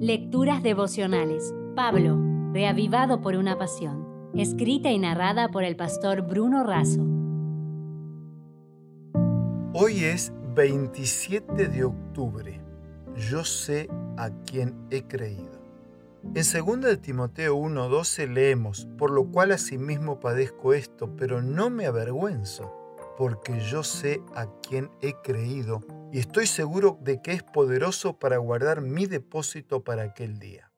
Lecturas devocionales. Pablo, reavivado por una pasión. Escrita y narrada por el pastor Bruno Razo. Hoy es 27 de octubre. Yo sé a quién he creído. En 2 de Timoteo 1:12 leemos, por lo cual asimismo padezco esto, pero no me avergüenzo, porque yo sé a quién he creído estoy seguro de que es poderoso para guardar mi depósito para aquel día.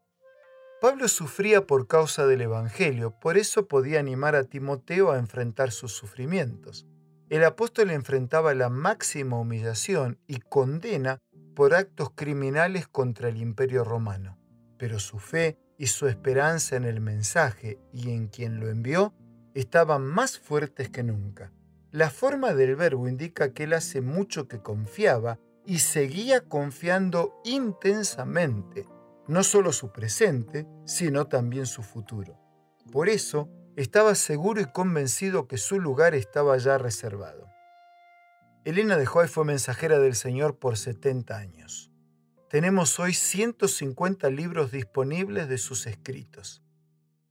Pablo sufría por causa del Evangelio, por eso podía animar a Timoteo a enfrentar sus sufrimientos. El apóstol enfrentaba la máxima humillación y condena por actos criminales contra el imperio romano, pero su fe y su esperanza en el mensaje y en quien lo envió estaban más fuertes que nunca. La forma del verbo indica que él hace mucho que confiaba y seguía confiando intensamente, no solo su presente, sino también su futuro. Por eso, estaba seguro y convencido que su lugar estaba ya reservado. Elena de Hoy fue mensajera del Señor por 70 años. Tenemos hoy 150 libros disponibles de sus escritos.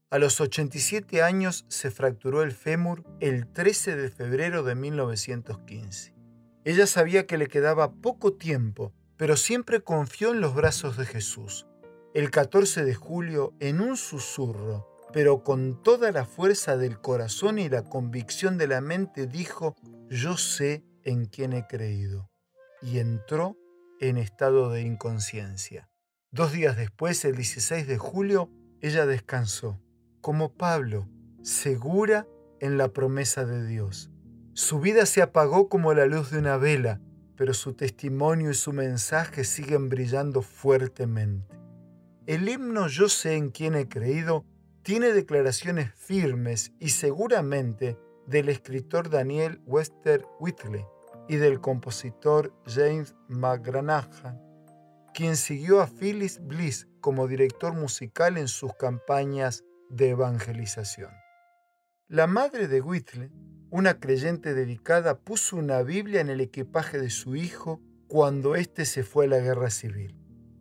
A los 87 años se fracturó el fémur el 13 de febrero de 1915. Ella sabía que le quedaba poco tiempo, pero siempre confió en los brazos de Jesús. El 14 de julio, en un susurro, pero con toda la fuerza del corazón y la convicción de la mente, dijo, yo sé en quién he creído. Y entró en estado de inconsciencia. Dos días después, el 16 de julio, ella descansó como Pablo, segura en la promesa de Dios. Su vida se apagó como la luz de una vela, pero su testimonio y su mensaje siguen brillando fuertemente. El himno Yo sé en quién he creído tiene declaraciones firmes y seguramente del escritor Daniel Wester Whitley y del compositor James McGranahan, quien siguió a Phyllis Bliss como director musical en sus campañas de evangelización. La madre de Whitley, una creyente dedicada, puso una Biblia en el equipaje de su hijo cuando éste se fue a la guerra civil.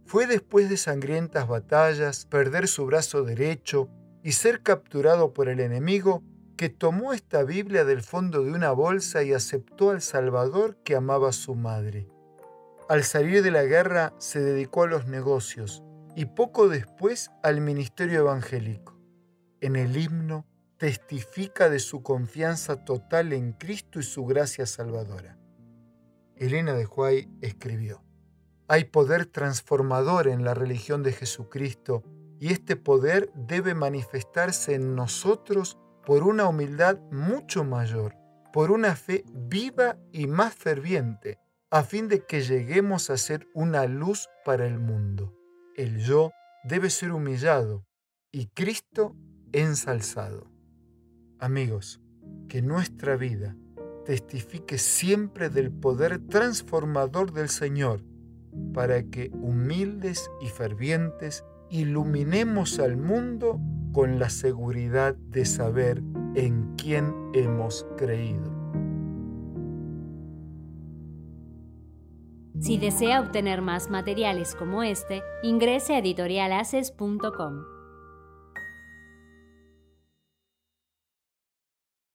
Fue después de sangrientas batallas, perder su brazo derecho y ser capturado por el enemigo que tomó esta Biblia del fondo de una bolsa y aceptó al Salvador que amaba a su madre. Al salir de la guerra se dedicó a los negocios y poco después al ministerio evangélico en el himno testifica de su confianza total en Cristo y su gracia salvadora. Elena de Huay escribió, Hay poder transformador en la religión de Jesucristo y este poder debe manifestarse en nosotros por una humildad mucho mayor, por una fe viva y más ferviente, a fin de que lleguemos a ser una luz para el mundo. El yo debe ser humillado y Cristo ensalzado. Amigos, que nuestra vida testifique siempre del poder transformador del Señor, para que humildes y fervientes iluminemos al mundo con la seguridad de saber en quién hemos creído. Si desea obtener más materiales como este, ingrese a editorialaces.com.